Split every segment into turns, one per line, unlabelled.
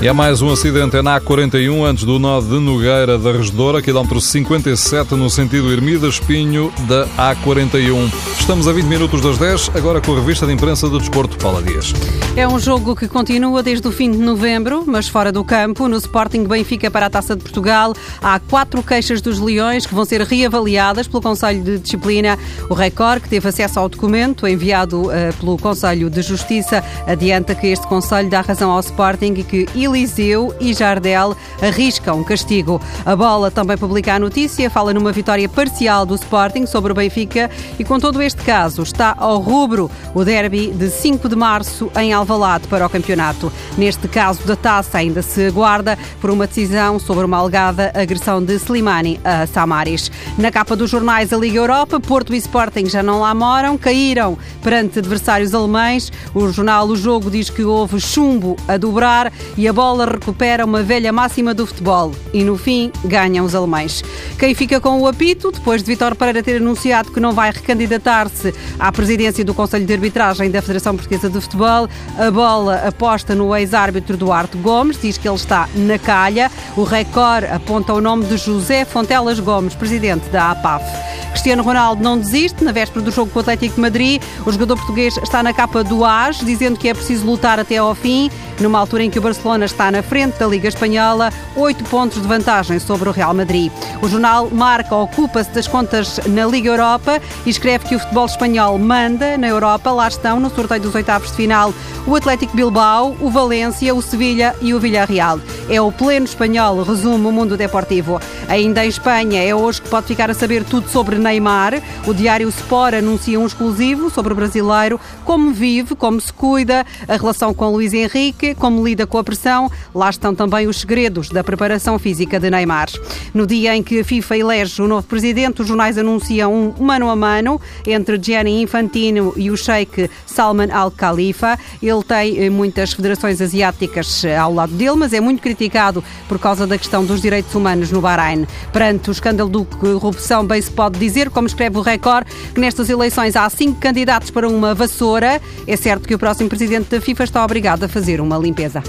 E há mais um acidente na A41 antes do nó de Nogueira da Regedoura, quilómetro 57 no sentido Ermida-Espinho da A41. Estamos a 20 minutos das 10, agora com a revista de imprensa do Desporto, Paula Dias.
É um jogo que continua desde o fim de novembro, mas fora do campo. No Sporting Benfica para a Taça de Portugal, há quatro queixas dos Leões que vão ser reavaliadas pelo Conselho de Disciplina. O Record, que teve acesso ao documento enviado uh, pelo Conselho de Justiça, adianta que este Conselho dá razão ao Sporting e que Eliseu e Jardel arriscam castigo. A bola também publica a notícia, fala numa vitória parcial do Sporting sobre o Benfica e com todo este caso está ao rubro o derby de 5 de março em Alvalade para o campeonato. Neste caso da taça ainda se aguarda por uma decisão sobre uma alegada agressão de Slimani a Samaris. Na capa dos jornais da Liga Europa, Porto e Sporting já não lá moram, caíram perante adversários alemães. O jornal O Jogo diz que houve chumbo a dobrar e a bola recupera uma velha máxima do futebol e no fim ganham os alemães. Quem fica com o apito, depois de Vitor Pereira ter anunciado que não vai recandidatar-se à presidência do Conselho de Arbitragem da Federação Portuguesa de Futebol, a bola aposta no ex-árbitro Duarte Gomes, diz que ele está na calha. O Record aponta o nome de José Fontelas Gomes, presidente da APAF. Cristiano Ronaldo não desiste. Na véspera do jogo com o Atlético de Madrid, o jogador português está na capa do AS, dizendo que é preciso lutar até ao fim, numa altura em que o Barcelona está na frente da Liga Espanhola, oito pontos de vantagem sobre o Real Madrid. O jornal Marca ocupa-se das contas na Liga Europa e escreve que o futebol espanhol manda na Europa. Lá estão, no sorteio dos oitavos de final, o Atlético Bilbao, o Valência, o Sevilha e o Villarreal. É o pleno espanhol, resume o mundo deportivo. Ainda em Espanha, é hoje que pode ficar a saber tudo sobre Neymar. O diário Sport anuncia um exclusivo sobre o brasileiro, como vive, como se cuida, a relação com Luís Henrique, como lida com a pressão. Lá estão também os segredos da preparação física de Neymar. No dia em que a FIFA elege o novo presidente, os jornais anunciam um mano a mano entre Gianni Infantino e o sheik Salman Al Khalifa. Ele tem eh, muitas federações asiáticas eh, ao lado dele, mas é muito criticado por causa da questão dos direitos humanos no Bahrein. Perante o escândalo de corrupção, bem se pode dizer, como escreve o Record, que nestas eleições há cinco candidatos para uma vassoura. É certo que o próximo presidente da FIFA está obrigado a fazer uma limpeza.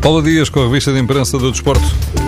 Paula Dias com a revista de imprensa do Desporto.